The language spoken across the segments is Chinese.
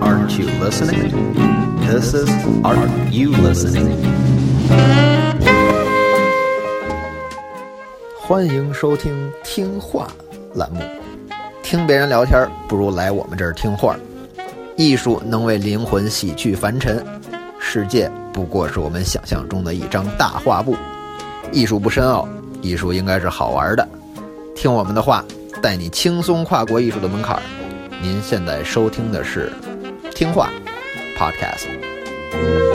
Aren't you listening? This is Aren't You Listening? 欢迎收听《听话》栏目，听别人聊天不如来我们这儿听话。艺术能为灵魂洗去凡尘，世界不过是我们想象中的一张大画布。艺术不深奥，艺术应该是好玩的。听我们的话，带你轻松跨过艺术的门槛。您现在收听的是《听话》Podcast。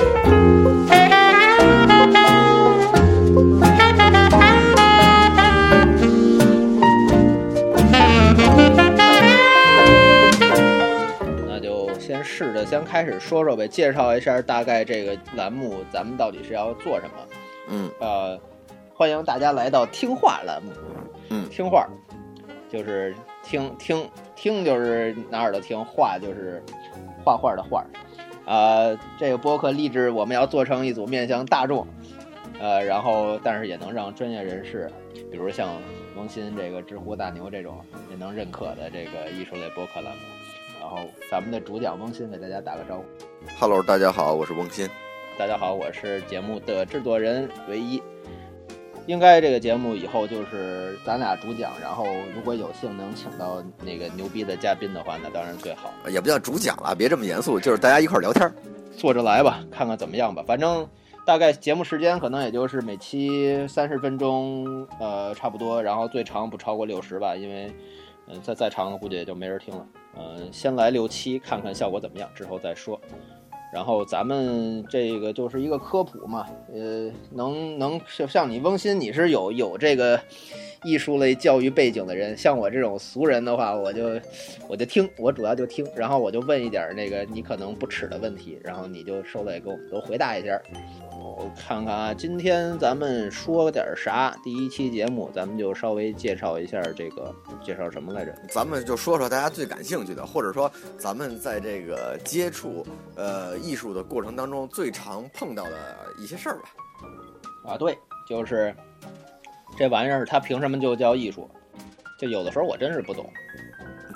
试着先开始说说呗，介绍一下大概这个栏目咱们到底是要做什么。嗯呃，欢迎大家来到听话栏目。嗯听话就是听听听，就是哪儿的听，画就是画画的画。呃，这个播客立志我们要做成一组面向大众，呃，然后但是也能让专业人士，比如像萌新这个知乎大牛这种也能认可的这个艺术类播客栏目。然后咱们的主讲翁鑫给大家打个招呼。，Hello，大家好，我是翁鑫。大家好，我是节目的制作人唯一。应该这个节目以后就是咱俩主讲，然后如果有幸能请到那个牛逼的嘉宾的话，那当然最好。也不叫主讲了，别这么严肃，就是大家一块儿聊天儿。坐着来吧，看看怎么样吧。反正大概节目时间可能也就是每期三十分钟，呃，差不多。然后最长不超过六十吧，因为嗯、再再长估计也就没人听了。嗯、先来六期看看效果怎么样，之后再说。然后咱们这个就是一个科普嘛，呃，能能像像你翁鑫，你是有有这个艺术类教育背景的人，像我这种俗人的话，我就我就听，我主要就听，然后我就问一点那个你可能不耻的问题，然后你就收来给我们都回答一下。我看看啊，今天咱们说点儿啥？第一期节目咱们就稍微介绍一下这个，介绍什么来着？咱们就说说大家最感兴趣的，或者说咱们在这个接触呃艺术的过程当中最常碰到的一些事儿吧。啊，对，就是这玩意儿，它凭什么就叫艺术？就有的时候我真是不懂。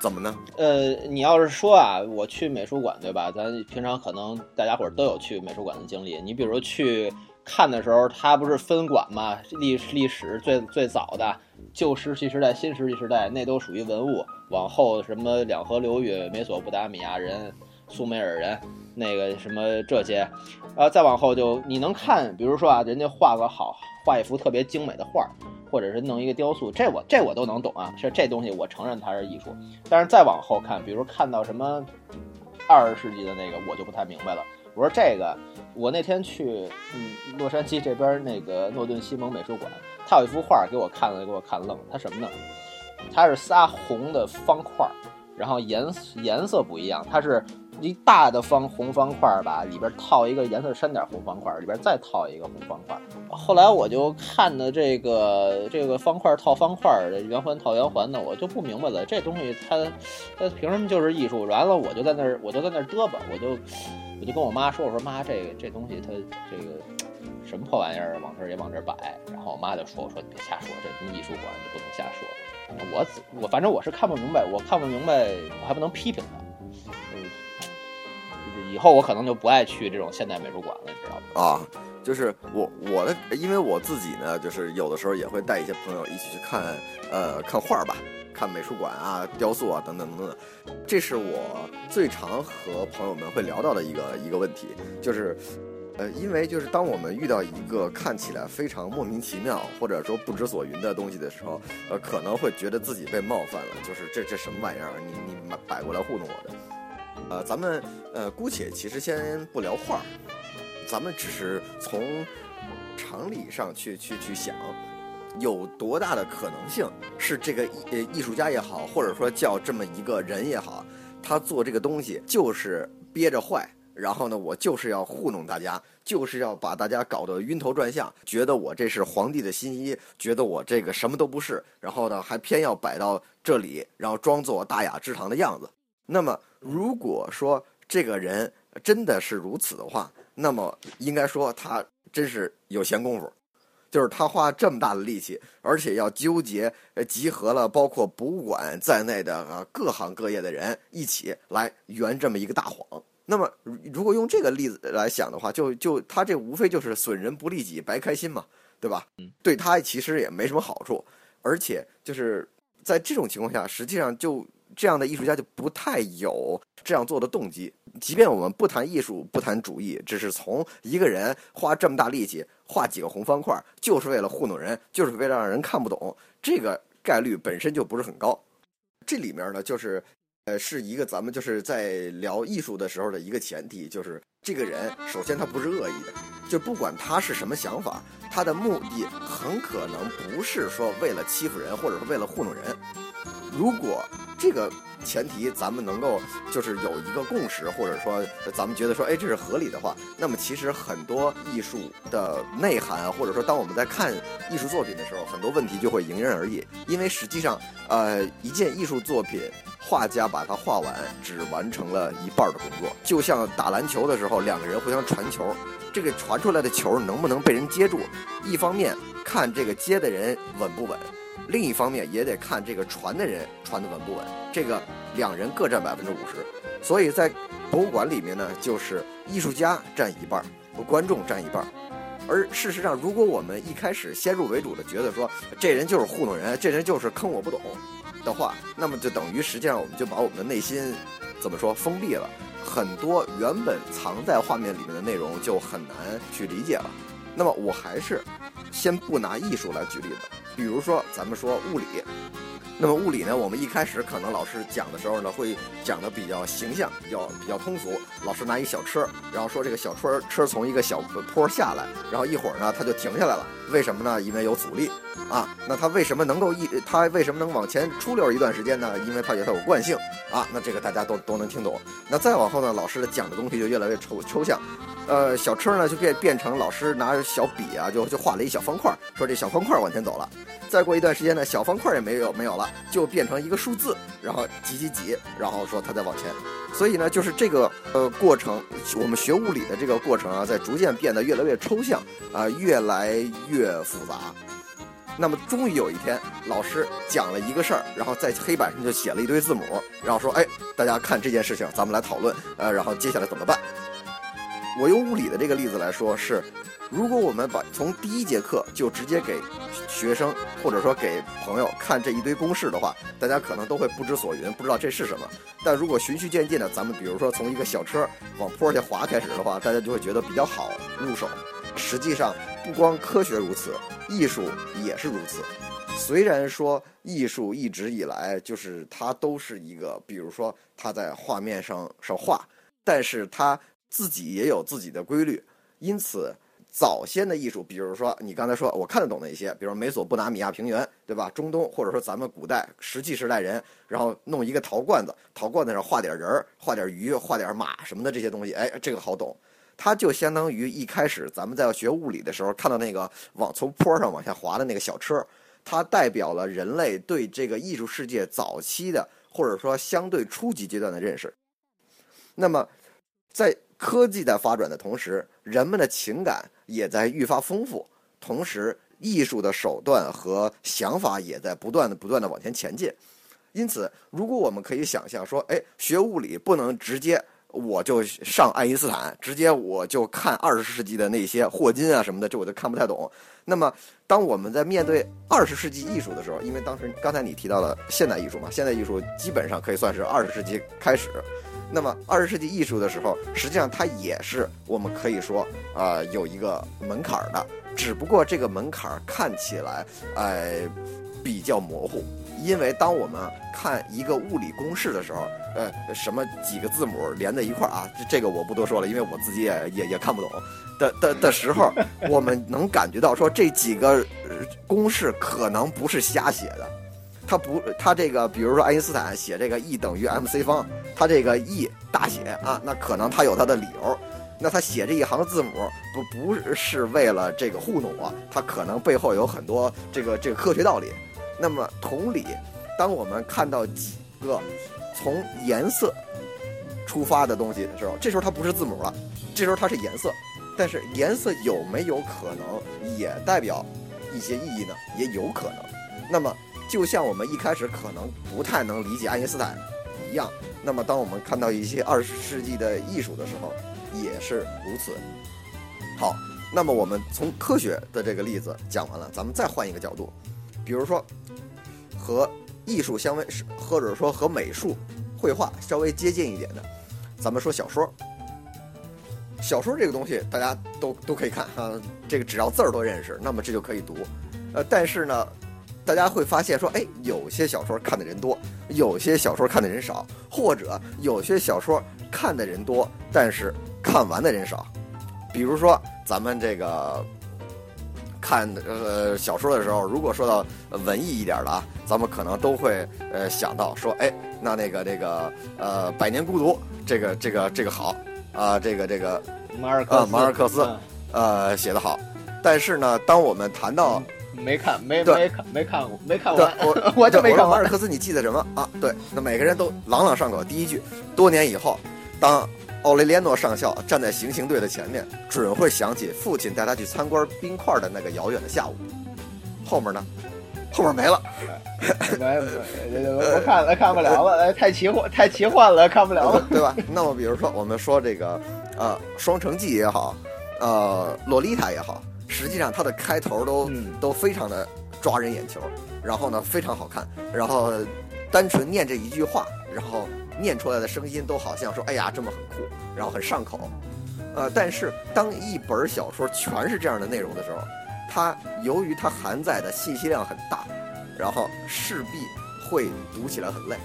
怎么呢？呃，你要是说啊，我去美术馆，对吧？咱平常可能大家伙儿都有去美术馆的经历。你比如去看的时候，它不是分馆嘛？历历史最最早的旧石器时代、新石器时代，那都属于文物。往后什么两河流域、美索不达米亚人、苏美尔人，那个什么这些，啊，再往后就你能看，比如说啊，人家画个好，画一幅特别精美的画儿，或者是弄一个雕塑，这我这我都能懂啊，这这东西我承认它是艺术。但是再往后看，比如看到什么二十世纪的那个，我就不太明白了。我说这个，我那天去嗯洛杉矶这边那个诺顿西蒙美术馆，他有一幅画给我看了，给我看愣了。他什么呢？它是仨红的方块，然后颜颜色不一样，它是一大的方红方块儿吧，里边套一个颜色深点儿红方块儿，里边再套一个红方块儿。后来我就看的这个这个方块套方块儿的圆环套圆环的，我就不明白了，这东西它它凭什么就是艺术？完了我就在那儿我就在那儿嘚吧，我就我就跟我妈说，我说妈，这个这东西它这个什么破玩意儿，往这儿也往这儿摆。然后我妈就说，我说你别瞎说，这什么艺术馆你不能瞎说。我我反正我是看不明白，我看不明白，我还不能批评他。嗯，以后我可能就不爱去这种现代美术馆了，你知道吗？啊，就是我我的，因为我自己呢，就是有的时候也会带一些朋友一起去看呃看画吧，看美术馆啊、雕塑啊等等等等。这是我最常和朋友们会聊到的一个一个问题，就是。呃，因为就是当我们遇到一个看起来非常莫名其妙或者说不知所云的东西的时候，呃，可能会觉得自己被冒犯了，就是这这什么玩意儿？你你摆过来糊弄我的？呃，咱们呃姑且其实先不聊画儿，咱们只是从常理上去去去想，有多大的可能性是这个艺呃艺术家也好，或者说叫这么一个人也好，他做这个东西就是憋着坏。然后呢，我就是要糊弄大家，就是要把大家搞得晕头转向，觉得我这是皇帝的新衣，觉得我这个什么都不是，然后呢，还偏要摆到这里，然后装作大雅之堂的样子。那么，如果说这个人真的是如此的话，那么应该说他真是有闲工夫。就是他花这么大的力气，而且要纠结，呃，集合了包括博物馆在内的啊各行各业的人一起来圆这么一个大谎。那么，如果用这个例子来想的话，就就他这无非就是损人不利己，白开心嘛，对吧？对他其实也没什么好处，而且就是在这种情况下，实际上就。这样的艺术家就不太有这样做的动机。即便我们不谈艺术，不谈主义，只是从一个人花这么大力气画几个红方块，就是为了糊弄人，就是为了让人看不懂，这个概率本身就不是很高。这里面呢，就是呃，是一个咱们就是在聊艺术的时候的一个前提，就是这个人首先他不是恶意的，就不管他是什么想法，他的目的很可能不是说为了欺负人，或者是为了糊弄人。如果这个前提咱们能够就是有一个共识，或者说咱们觉得说，哎，这是合理的话，那么其实很多艺术的内涵，或者说当我们在看艺术作品的时候，很多问题就会迎刃而解。因为实际上，呃，一件艺术作品，画家把它画完，只完成了一半的工作。就像打篮球的时候，两个人互相传球，这个传出来的球能不能被人接住，一方面看这个接的人稳不稳。另一方面也得看这个传的人传的稳不稳，这个两人各占百分之五十，所以在博物馆里面呢，就是艺术家占一半，观众占一半。而事实上，如果我们一开始先入为主的觉得说这人就是糊弄人，这人就是坑我不懂的话，那么就等于实际上我们就把我们的内心怎么说封闭了，很多原本藏在画面里面的内容就很难去理解了。那么我还是先不拿艺术来举例子。比如说，咱们说物理，那么物理呢，我们一开始可能老师讲的时候呢，会讲的比较形象，比较比较通俗。老师拿一小车，然后说这个小车车从一个小坡下来，然后一会儿呢，它就停下来了。为什么呢？因为有阻力啊。那它为什么能够一？它为什么能往前出溜一段时间呢？因为它有它有惯性啊。那这个大家都都能听懂。那再往后呢，老师的讲的东西就越来越抽抽象。呃，小车呢就变变成老师拿小笔啊，就就画了一小方块，说这小方块往前走了。再过一段时间呢，小方块也没有没有了，就变成一个数字，然后几几几，然后说它在往前。所以呢，就是这个呃过程，我们学物理的这个过程啊，在逐渐变得越来越抽象啊，越来越复杂。那么终于有一天，老师讲了一个事儿，然后在黑板上就写了一堆字母，然后说：“哎，大家看这件事情，咱们来讨论，呃，然后接下来怎么办？”我用物理的这个例子来说，是如果我们把从第一节课就直接给学生或者说给朋友看这一堆公式的话，大家可能都会不知所云，不知道这是什么。但如果循序渐进的，咱们比如说从一个小车往坡下滑开始的话，大家就会觉得比较好入手。实际上，不光科学如此，艺术也是如此。虽然说艺术一直以来就是它都是一个，比如说它在画面上上画，但是它。自己也有自己的规律，因此早先的艺术，比如说你刚才说我看得懂的一些，比如美索不达米亚平原，对吧？中东或者说咱们古代石器时代人，然后弄一个陶罐子，陶罐子上画点人儿，画点鱼，画点马什么的这些东西，哎，这个好懂。它就相当于一开始咱们在学物理的时候看到那个往从坡上往下滑的那个小车，它代表了人类对这个艺术世界早期的或者说相对初级阶段的认识。那么在科技在发展的同时，人们的情感也在愈发丰富，同时艺术的手段和想法也在不断的、不断的往前前进。因此，如果我们可以想象说，哎，学物理不能直接我就上爱因斯坦，直接我就看二十世纪的那些霍金啊什么的，这我就看不太懂。那么，当我们在面对二十世纪艺术的时候，因为当时刚才你提到了现代艺术嘛，现代艺术基本上可以算是二十世纪开始。那么，二十世纪艺术的时候，实际上它也是我们可以说啊有一个门槛的，只不过这个门槛看起来哎比较模糊，因为当我们看一个物理公式的时候，呃，什么几个字母连在一块儿啊，这这个我不多说了，因为我自己也也也看不懂的的的时候，我们能感觉到说这几个公式可能不是瞎写的。他不，他这个，比如说爱因斯坦写这个 E 等于 mc 方，他这个 E 大写啊，那可能他有他的理由。那他写这一行字母，不不是为了这个糊弄我，他可能背后有很多这个这个科学道理。那么同理，当我们看到几个从颜色。出发的东西的时候，这时候它不是字母了，这时候它是颜色。但是颜色有没有可能也代表一些意义呢？也有可能。那么就像我们一开始可能不太能理解爱因斯坦一样，那么当我们看到一些二十世纪的艺术的时候，也是如此。好，那么我们从科学的这个例子讲完了，咱们再换一个角度，比如说和艺术相微，或者说和美术、绘画稍微接近一点的，咱们说小说。小说这个东西大家都都可以看啊，这个只要字儿都认识，那么这就可以读。呃，但是呢，大家会发现说，哎，有些小说看的人多，有些小说看的人少，或者有些小说看的人多，但是看完的人少。比如说咱们这个看呃小说的时候，如果说到文艺一点的啊，咱们可能都会呃想到说，哎，那那个那个呃《百年孤独》这个这个这个好。啊，这个这个马尔克马尔克斯，呃，写的好。但是呢，当我们谈到没看没没看没看过没看过，我 我就没看马尔克斯，你记得什么啊？对，那每个人都朗朗上口。第一句，多年以后，当奥雷连诺上校站在行刑队的前面，准会想起父亲带他去参观冰块的那个遥远的下午。后面呢？后面没了，没没，我看了看不了了，太奇幻太奇幻了，看不了了，对吧？那么比如说我们说这个，呃，《双城记》也好，呃，《洛丽塔》也好，实际上它的开头都都非常的抓人眼球，然后呢非常好看，然后单纯念这一句话，然后念出来的声音都好像说，哎呀，这么很酷，然后很上口，呃，但是当一本小说全是这样的内容的时候。它由于它含载的信息量很大，然后势必会读起来很累。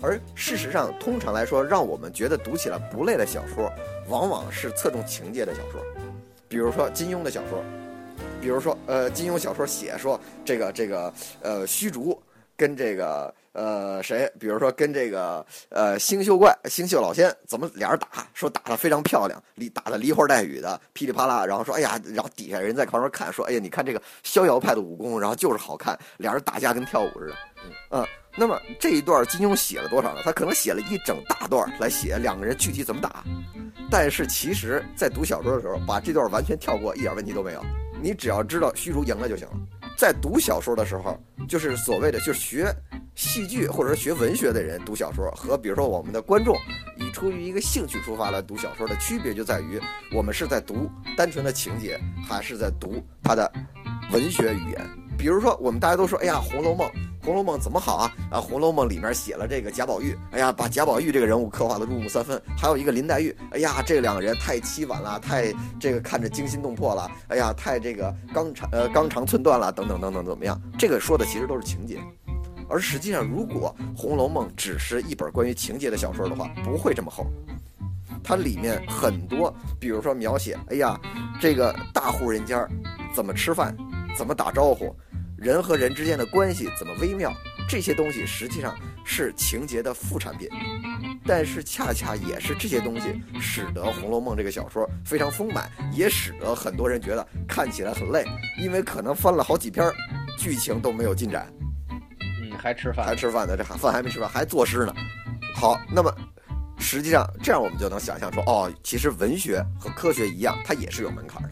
而事实上，通常来说，让我们觉得读起来不累的小说，往往是侧重情节的小说。比如说金庸的小说，比如说呃，金庸小说写说这个这个呃虚竹跟这个。呃，谁？比如说跟这个呃星宿怪、星宿老仙怎么俩人打？说打的非常漂亮，离打的梨花带雨的，噼里啪啦。然后说，哎呀，然后底下人在旁边看，说，哎呀，你看这个逍遥派的武功，然后就是好看，俩人打架跟跳舞似的。嗯，那么这一段金庸写了多少呢？他可能写了一整大段来写两个人具体怎么打。但是其实，在读小说的时候，把这段完全跳过，一点问题都没有。你只要知道虚竹赢了就行了。在读小说的时候，就是所谓的就是学。戏剧或者学文学的人读小说，和比如说我们的观众以出于一个兴趣出发来读小说的区别就在于，我们是在读单纯的情节，还是在读它的文学语言。比如说，我们大家都说，哎呀，《红楼梦》，《红楼梦》怎么好啊？啊，《红楼梦》里面写了这个贾宝玉，哎呀，把贾宝玉这个人物刻画的入木三分。还有一个林黛玉，哎呀，这两个人太凄婉了，太这个看着惊心动魄了，哎呀，太这个纲长呃纲长寸断了，等等等等，怎么样？这个说的其实都是情节。而实际上，如果《红楼梦》只是一本关于情节的小说的话，不会这么厚。它里面很多，比如说描写，哎呀，这个大户人家怎么吃饭，怎么打招呼，人和人之间的关系怎么微妙，这些东西实际上是情节的副产品。但是恰恰也是这些东西，使得《红楼梦》这个小说非常丰满，也使得很多人觉得看起来很累，因为可能翻了好几篇，剧情都没有进展。还吃饭，还吃饭呢？这饭还没吃饭，还作诗呢。好，那么实际上这样我们就能想象出，哦，其实文学和科学一样，它也是有门槛的。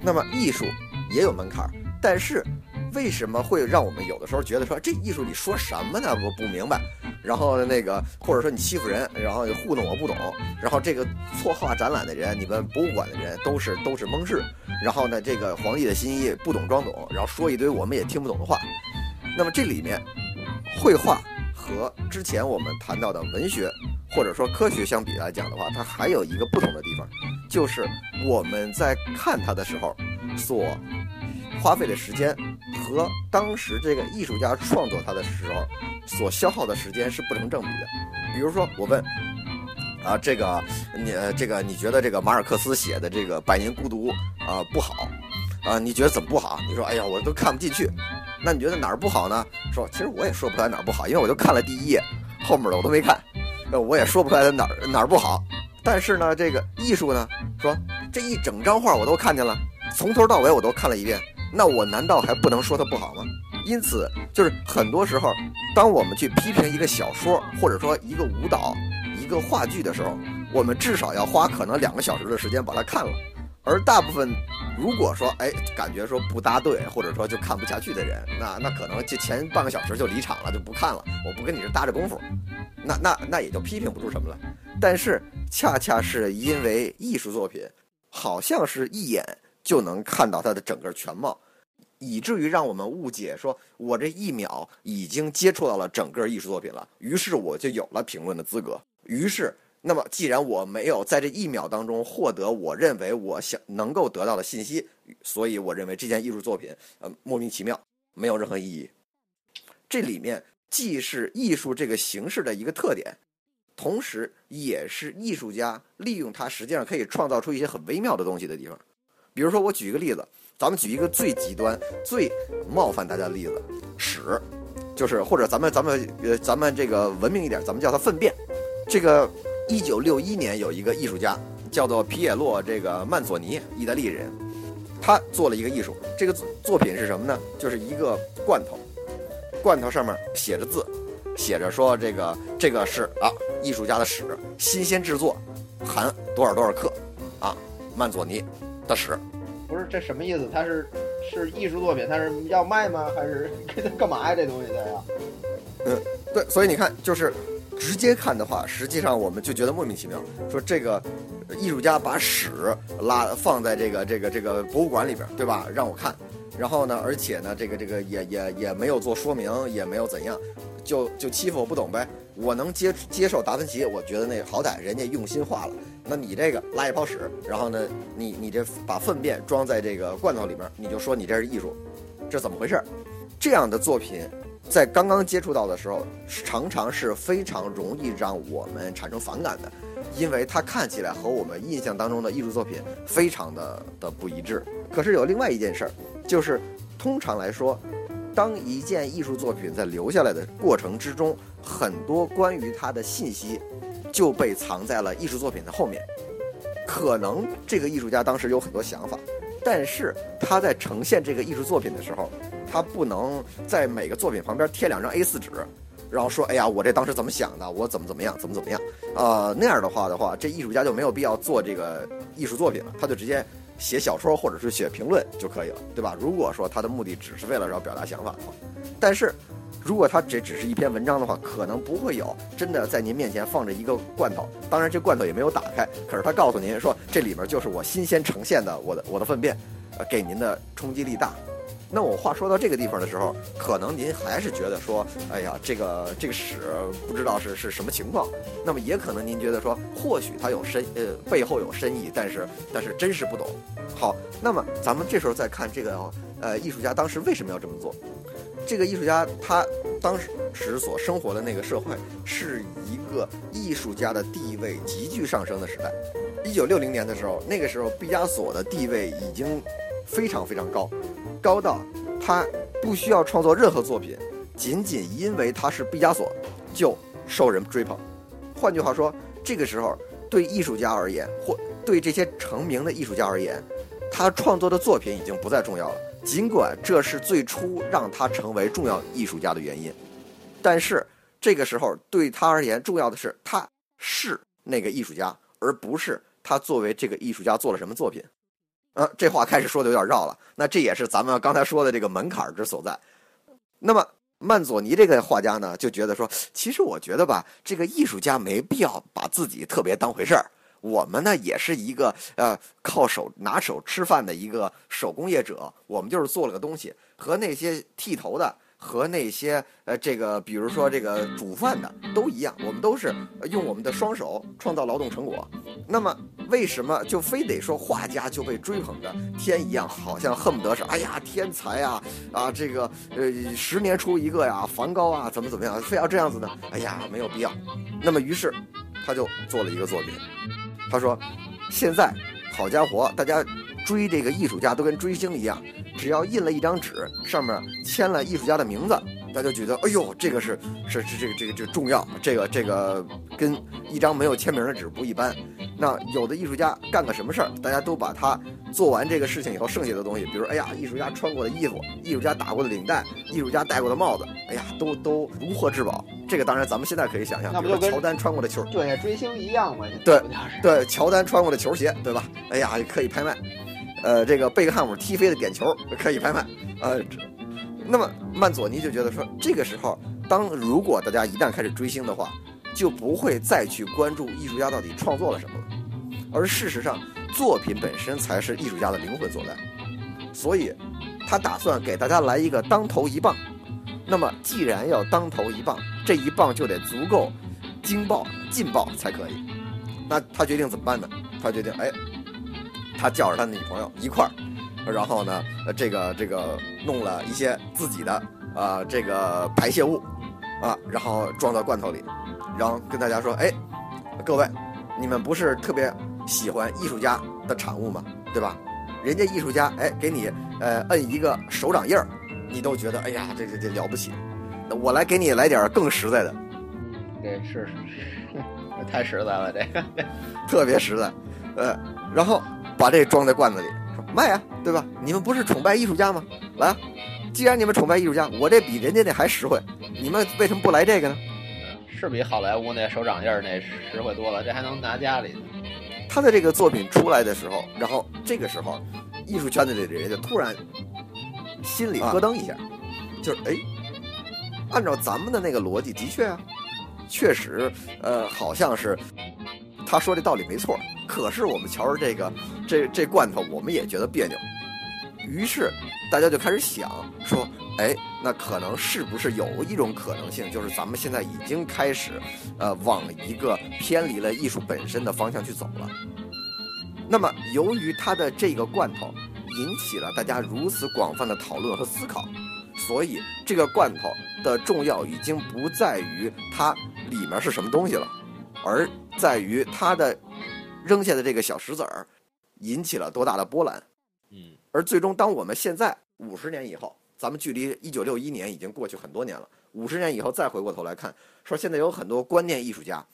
那么艺术也有门槛，但是为什么会让我们有的时候觉得说这艺术你说什么呢？我不明白。然后那个或者说你欺负人，然后糊弄我不懂。然后这个错画展览的人，你们博物馆的人都是都是蒙氏。然后呢，这个皇帝的心意不懂装懂，然后说一堆我们也听不懂的话。那么这里面。绘画和之前我们谈到的文学或者说科学相比来讲的话，它还有一个不同的地方，就是我们在看它的时候所花费的时间和当时这个艺术家创作它的时候所消耗的时间是不成正比的。比如说，我问啊，这个你这个你觉得这个马尔克斯写的这个《百年孤独》啊不好啊？你觉得怎么不好？你说，哎呀，我都看不进去。那你觉得哪儿不好呢？说，其实我也说不出来哪儿不好，因为我就看了第一页，后面的我都没看，呃，我也说不出来哪儿哪儿不好。但是呢，这个艺术呢，说这一整张画我都看见了，从头到尾我都看了一遍，那我难道还不能说它不好吗？因此，就是很多时候，当我们去批评一个小说，或者说一个舞蹈。一个话剧的时候，我们至少要花可能两个小时的时间把它看了。而大部分，如果说哎感觉说不搭对，或者说就看不下去的人，那那可能就前半个小时就离场了，就不看了。我不跟你这搭着功夫，那那那也就批评不出什么来。但是恰恰是因为艺术作品，好像是一眼就能看到它的整个全貌，以至于让我们误解说，我这一秒已经接触到了整个艺术作品了，于是我就有了评论的资格。于是。那么，既然我没有在这一秒当中获得我认为我想能够得到的信息，所以我认为这件艺术作品呃莫名其妙，没有任何意义。这里面既是艺术这个形式的一个特点，同时也是艺术家利用它实际上可以创造出一些很微妙的东西的地方。比如说，我举一个例子，咱们举一个最极端、最冒犯大家的例子，屎，就是或者咱们咱们呃咱们这个文明一点，咱们叫它粪便，这个。一九六一年，有一个艺术家叫做皮耶洛这个曼佐尼，意大利人，他做了一个艺术。这个作品是什么呢？就是一个罐头，罐头上面写着字，写着说这个这个是啊艺术家的屎，新鲜制作，含多少多少克，啊曼佐尼的屎。不是这什么意思？他是是艺术作品，他是要卖吗？还是干嘛呀？这东西的呀？嗯，对，所以你看就是。直接看的话，实际上我们就觉得莫名其妙。说这个艺术家把屎拉放在这个这个这个博物馆里边，对吧？让我看，然后呢，而且呢，这个这个也也也没有做说明，也没有怎样，就就欺负我不懂呗。我能接接受达芬奇，我觉得那好歹人家用心画了。那你这个拉一泡屎，然后呢，你你这把粪便装在这个罐头里边，你就说你这是艺术，这怎么回事？这样的作品。在刚刚接触到的时候，常常是非常容易让我们产生反感的，因为它看起来和我们印象当中的艺术作品非常的的不一致。可是有另外一件事儿，就是通常来说，当一件艺术作品在留下来的过程之中，很多关于它的信息就被藏在了艺术作品的后面。可能这个艺术家当时有很多想法，但是他在呈现这个艺术作品的时候。他不能在每个作品旁边贴两张 A 四纸，然后说：“哎呀，我这当时怎么想的？我怎么怎么样，怎么怎么样？”啊，那样的话的话，这艺术家就没有必要做这个艺术作品了，他就直接写小说或者是写评论就可以了，对吧？如果说他的目的只是为了要表达想法的话，但是如果他这只是一篇文章的话，可能不会有真的在您面前放着一个罐头，当然这罐头也没有打开，可是他告诉您说这里面就是我新鲜呈现的我的我的粪便，呃，给您的冲击力大。那我话说到这个地方的时候，可能您还是觉得说，哎呀，这个这个屎不知道是是什么情况。那么也可能您觉得说，或许它有深呃背后有深意，但是但是真是不懂。好，那么咱们这时候再看这个呃艺术家当时为什么要这么做？这个艺术家他当时所生活的那个社会是一个艺术家的地位急剧上升的时代。一九六零年的时候，那个时候毕加索的地位已经非常非常高。高到他不需要创作任何作品，仅仅因为他是毕加索，就受人追捧。换句话说，这个时候对艺术家而言，或对这些成名的艺术家而言，他创作的作品已经不再重要了。尽管这是最初让他成为重要艺术家的原因，但是这个时候对他而言，重要的是他是那个艺术家，而不是他作为这个艺术家做了什么作品。呃，这话开始说的有点绕了。那这也是咱们刚才说的这个门槛之所在。那么曼佐尼这个画家呢，就觉得说，其实我觉得吧，这个艺术家没必要把自己特别当回事儿。我们呢，也是一个呃靠手拿手吃饭的一个手工业者，我们就是做了个东西，和那些剃头的。和那些呃，这个比如说这个煮饭的都一样，我们都是用我们的双手创造劳动成果。那么为什么就非得说画家就被追捧的天一样，好像恨不得是哎呀天才啊啊这个呃十年出一个呀，梵高啊怎么怎么样，非要这样子呢？哎呀没有必要。那么于是他就做了一个作品，他说现在好家伙，大家追这个艺术家都跟追星一样。只要印了一张纸，上面签了艺术家的名字，大家觉得，哎呦，这个是是是这个这个这个重要，这个这个跟一张没有签名的纸不一般。那有的艺术家干个什么事儿，大家都把他做完这个事情以后剩下的东西，比如，哎呀，艺术家穿过的衣服，艺术家打过的领带，艺术家戴过的帽子，哎呀，都都如获至宝。这个当然咱们现在可以想象，那不就跟比如说乔丹穿过的球，对追星一样嘛，对对，乔丹穿过的球鞋，对吧？哎呀，可以拍卖。呃，这个贝克汉姆踢飞的点球可以拍卖。呃，这那么曼佐尼就觉得说，这个时候，当如果大家一旦开始追星的话，就不会再去关注艺术家到底创作了什么了，而事实上，作品本身才是艺术家的灵魂所在。所以，他打算给大家来一个当头一棒。那么，既然要当头一棒，这一棒就得足够惊爆、劲爆才可以。那他决定怎么办呢？他决定，哎，他叫着他女朋友一块儿，然后呢，这个这个弄了一些自己的啊、这个排泄物啊，然后装到罐头里，然后跟大家说，哎，各位，你们不是特别喜欢艺术家的产物吗？对吧？人家艺术家，哎，给你呃摁一个手掌印儿，你都觉得哎呀，这这这了不起。那我来给你来点儿更实在的，这是是这 太实在了，这个 特别实在，呃，然后把这装在罐子里，说卖啊，对吧？你们不是崇拜艺术家吗？来啊，既然你们崇拜艺术家，我这比人家那还实惠，你们为什么不来这个呢？是比好莱坞那手掌印儿那实惠多了，这还能拿家里呢。他的这个作品出来的时候，然后这个时候，艺术圈子里的人就突然心里咯噔一下，就是哎，按照咱们的那个逻辑，的确啊，确实，呃，好像是他说这道理没错。可是我们瞧着这个这这罐头，我们也觉得别扭。于是大家就开始想说，哎，那可能是不是有一种可能性，就是咱们现在已经开始，呃，往一个偏离了艺术本身的方向去走了。那么，由于他的这个罐头引起了大家如此广泛的讨论和思考，所以这个罐头的重要已经不在于它里面是什么东西了，而在于它的扔下的这个小石子儿引起了多大的波澜。嗯，而最终，当我们现在五十年以后，咱们距离一九六一年已经过去很多年了，五十年以后再回过头来看，说现在有很多观念艺术家，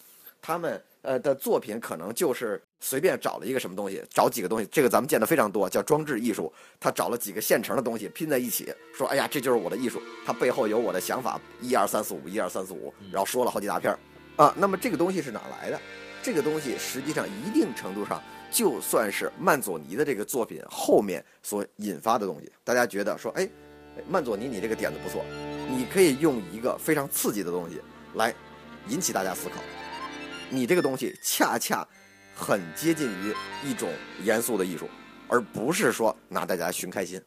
他们呃的作品可能就是随便找了一个什么东西，找几个东西，这个咱们见的非常多，叫装置艺术。他找了几个现成的东西拼在一起，说哎呀，这就是我的艺术，他背后有我的想法，一二三四五，一二三四五，然后说了好几大片儿啊。那么这个东西是哪来的？这个东西实际上一定程度上。就算是曼佐尼的这个作品后面所引发的东西，大家觉得说，哎，曼佐尼你这个点子不错，你可以用一个非常刺激的东西来引起大家思考。你这个东西恰恰很接近于一种严肃的艺术，而不是说拿大家寻开心。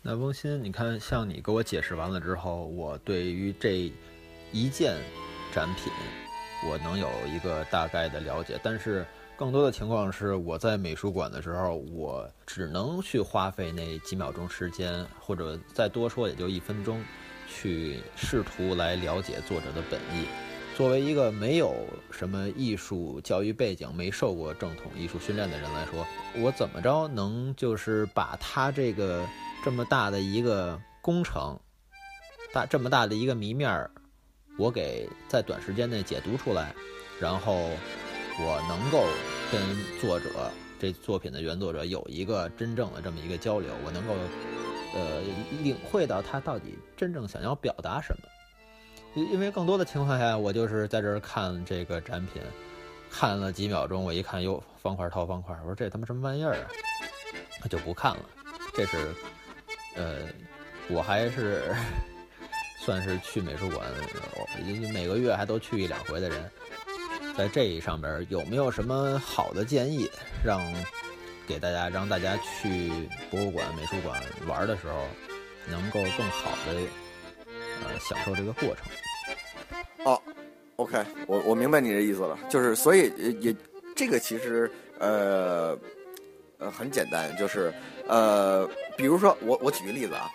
那翁鑫，你看，像你给我解释完了之后，我对于这一件展品，我能有一个大概的了解，但是。更多的情况是，我在美术馆的时候，我只能去花费那几秒钟时间，或者再多说也就一分钟，去试图来了解作者的本意。作为一个没有什么艺术教育背景、没受过正统艺术训练的人来说，我怎么着能就是把他这个这么大的一个工程，大这么大的一个谜面儿，我给在短时间内解读出来，然后。我能够跟作者这作品的原作者有一个真正的这么一个交流，我能够呃领会到他到底真正想要表达什么。因因为更多的情况下，我就是在这儿看这个展品，看了几秒钟，我一看哟，方块套方块，我说这他妈什么玩意儿啊？他就不看了。这是呃，我还是 算是去美术馆，因为每个月还都去一两回的人。在这一上边有没有什么好的建议，让给大家让大家去博物馆、美术馆玩的时候，能够更好的呃享受这个过程？哦，OK，我我明白你的意思了，就是所以也这个其实呃呃很简单，就是呃比如说我我举个例子啊，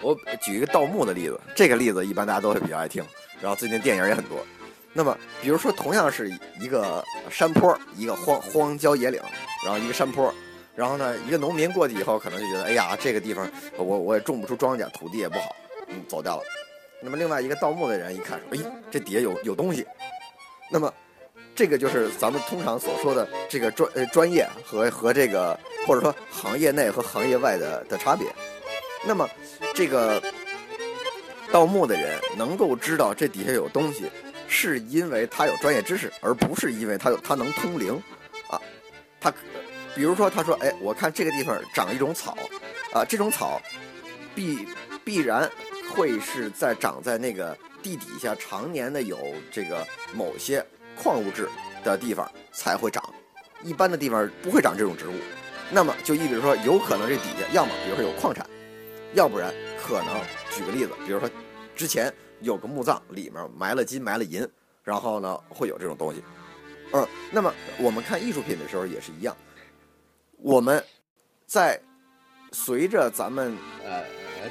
我举一个盗墓的例子，这个例子一般大家都会比较爱听，然后最近电影也很多。那么，比如说，同样是一个山坡，一个荒荒郊野岭，然后一个山坡，然后呢，一个农民过去以后，可能就觉得，哎呀，这个地方我我也种不出庄稼，土地也不好，嗯，走掉了。那么，另外一个盗墓的人一看，说，哎，这底下有有东西。那么，这个就是咱们通常所说的这个专呃专业和和这个或者说行业内和行业外的的差别。那么，这个盗墓的人能够知道这底下有东西，是因为他有专业知识，而不是因为他有他能通灵啊。他比如说他说，哎，我看这个地方长一种草啊，这种草必必然会是在长在那个地底下常年的有这个某些矿物质的地方才会长，一般的地方不会长这种植物。那么就意味着说，有可能这底下要么比如说有矿产，要不然可能举个例子，比如说之前有个墓葬里面埋了金埋了银，然后呢会有这种东西。嗯，那么我们看艺术品的时候也是一样，我们在随着咱们呃，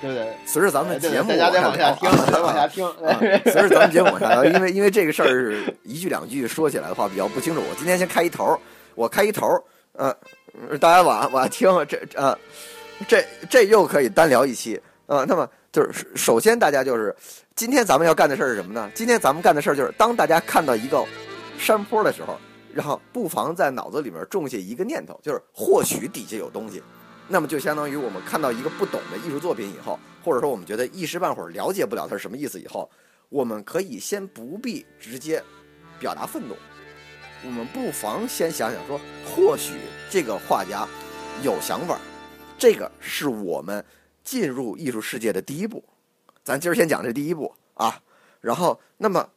对对，随着咱们节目大家再往下听，再往下听，随着咱们节目往下聊，因为因为这个事儿一句两句说起来的话比较不清楚，我今天先开一头，我开一头，呃。大家往往听这啊，这这又可以单聊一期啊。那么就是首先大家就是今天咱们要干的事儿是什么呢？今天咱们干的事儿就是当大家看到一个山坡的时候，然后不妨在脑子里面种下一个念头，就是或许底下有东西。那么就相当于我们看到一个不懂的艺术作品以后，或者说我们觉得一时半会儿了解不了它是什么意思以后，我们可以先不必直接表达愤怒。我们不妨先想想，说或许这个画家有想法，这个是我们进入艺术世界的第一步。咱今儿先讲这第一步啊，然后那么，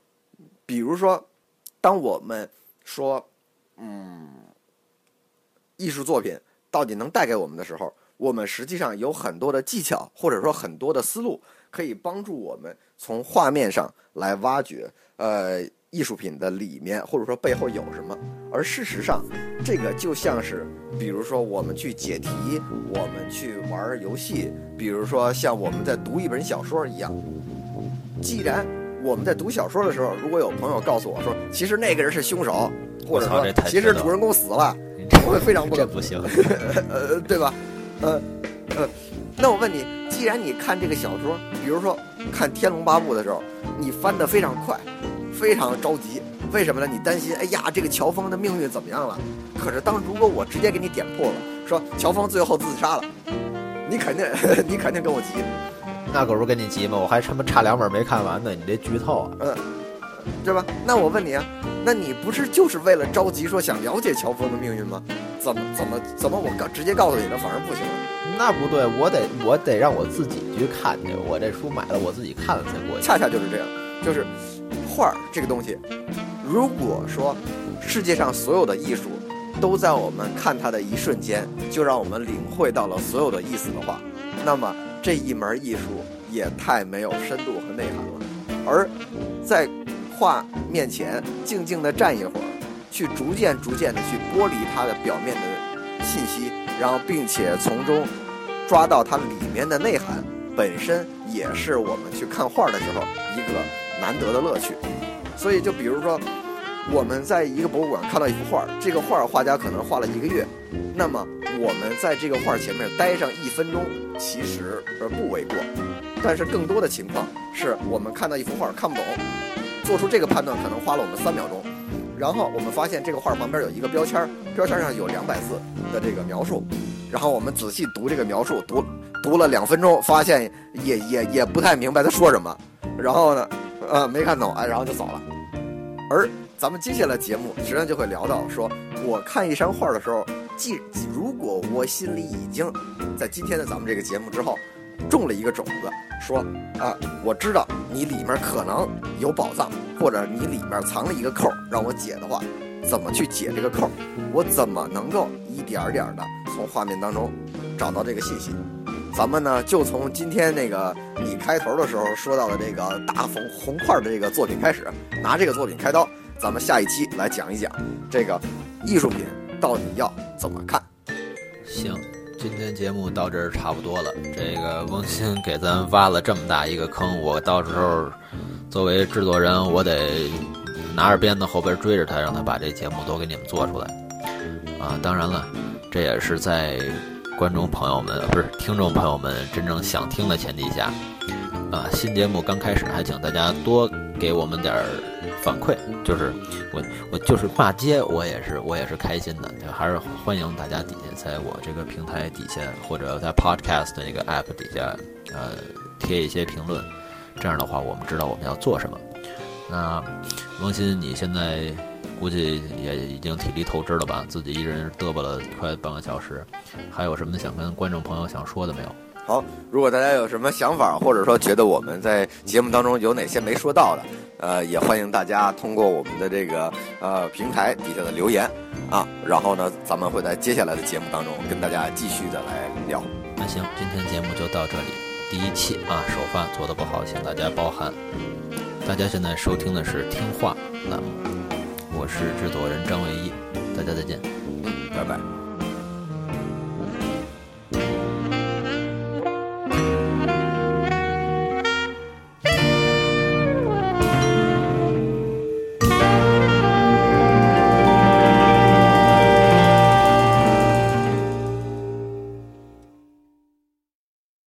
比如说，当我们说，嗯，艺术作品到底能带给我们的时候，我们实际上有很多的技巧，或者说很多的思路，可以帮助我们从画面上来挖掘，呃。艺术品的里面，或者说背后有什么？而事实上，这个就像是，比如说我们去解题，我们去玩游戏，比如说像我们在读一本小说一样。既然我们在读小说的时候，如果有朋友告诉我说，其实那个人是凶手，或者说其实主人公死了，我会非常不这不行，呃，对吧？呃呃，那我问你，既然你看这个小说，比如说看《天龙八部》的时候，你翻得非常快。非常着急，为什么呢？你担心，哎呀，这个乔峰的命运怎么样了？可是当如果我直接给你点破了，说乔峰最后自杀了，你肯定 你肯定跟我急，那可不是跟你急吗？我还他妈差两本没看完呢，你这剧透啊，嗯，对吧？那我问你啊，那你不是就是为了着急说想了解乔峰的命运吗？怎么怎么怎么我告直接告诉你了，反而不行了？那不对，我得我得让我自己去看去，我这书买了我自己看了才过去。恰恰就是这样，就是。画儿这个东西，如果说世界上所有的艺术都在我们看它的一瞬间就让我们领会到了所有的意思的话，那么这一门艺术也太没有深度和内涵了。而在画面前静静地站一会儿，去逐渐逐渐地去剥离它的表面的信息，然后并且从中抓到它里面的内涵，本身也是我们去看画的时候一个。难得的乐趣，所以就比如说，我们在一个博物馆看到一幅画，这个画画家可能画了一个月，那么我们在这个画前面待上一分钟，其实而不为过。但是更多的情况是我们看到一幅画看不懂，做出这个判断可能花了我们三秒钟，然后我们发现这个画旁边有一个标签，标签上有两百字的这个描述，然后我们仔细读这个描述，读读了两分钟，发现也也也不太明白他说什么，然后呢？呃，没看懂，哎，然后就走了。而咱们接下来节目实际上就会聊到，说我看一张画的时候，既如果我心里已经在今天的咱们这个节目之后种了一个种子，说啊，我知道你里面可能有宝藏，或者你里面藏了一个扣让我解的话，怎么去解这个扣？我怎么能够一点点的从画面当中找到这个信息？咱们呢，就从今天那个你开头的时候说到的这个大红红块的这个作品开始，拿这个作品开刀。咱们下一期来讲一讲这个艺术品到底要怎么看。行，今天节目到这儿差不多了。这个翁鑫给咱挖了这么大一个坑，我到时候作为制作人，我得拿着鞭子后边追着他，让他把这节目都给你们做出来。啊，当然了，这也是在。观众朋友们，不是听众朋友们，真正想听的前提下，啊，新节目刚开始，还请大家多给我们点儿反馈。就是我，我就是骂街，我也是，我也是开心的。还是欢迎大家底下在我这个平台底下，或者在 Podcast 那个 App 底下，呃，贴一些评论。这样的话，我们知道我们要做什么。那王鑫，你现在估计也已经体力透支了吧？自己一人嘚啵了快半个小时，还有什么想跟观众朋友想说的没有？好，如果大家有什么想法，或者说觉得我们在节目当中有哪些没说到的，呃，也欢迎大家通过我们的这个呃平台底下的留言啊，然后呢，咱们会在接下来的节目当中跟大家继续的来聊。那行，今天节目就到这里，第一期啊，首发做的不好，请大家包涵。大家现在收听的是听话栏目，我是制作人张唯一，大家再见。嗯，拜拜。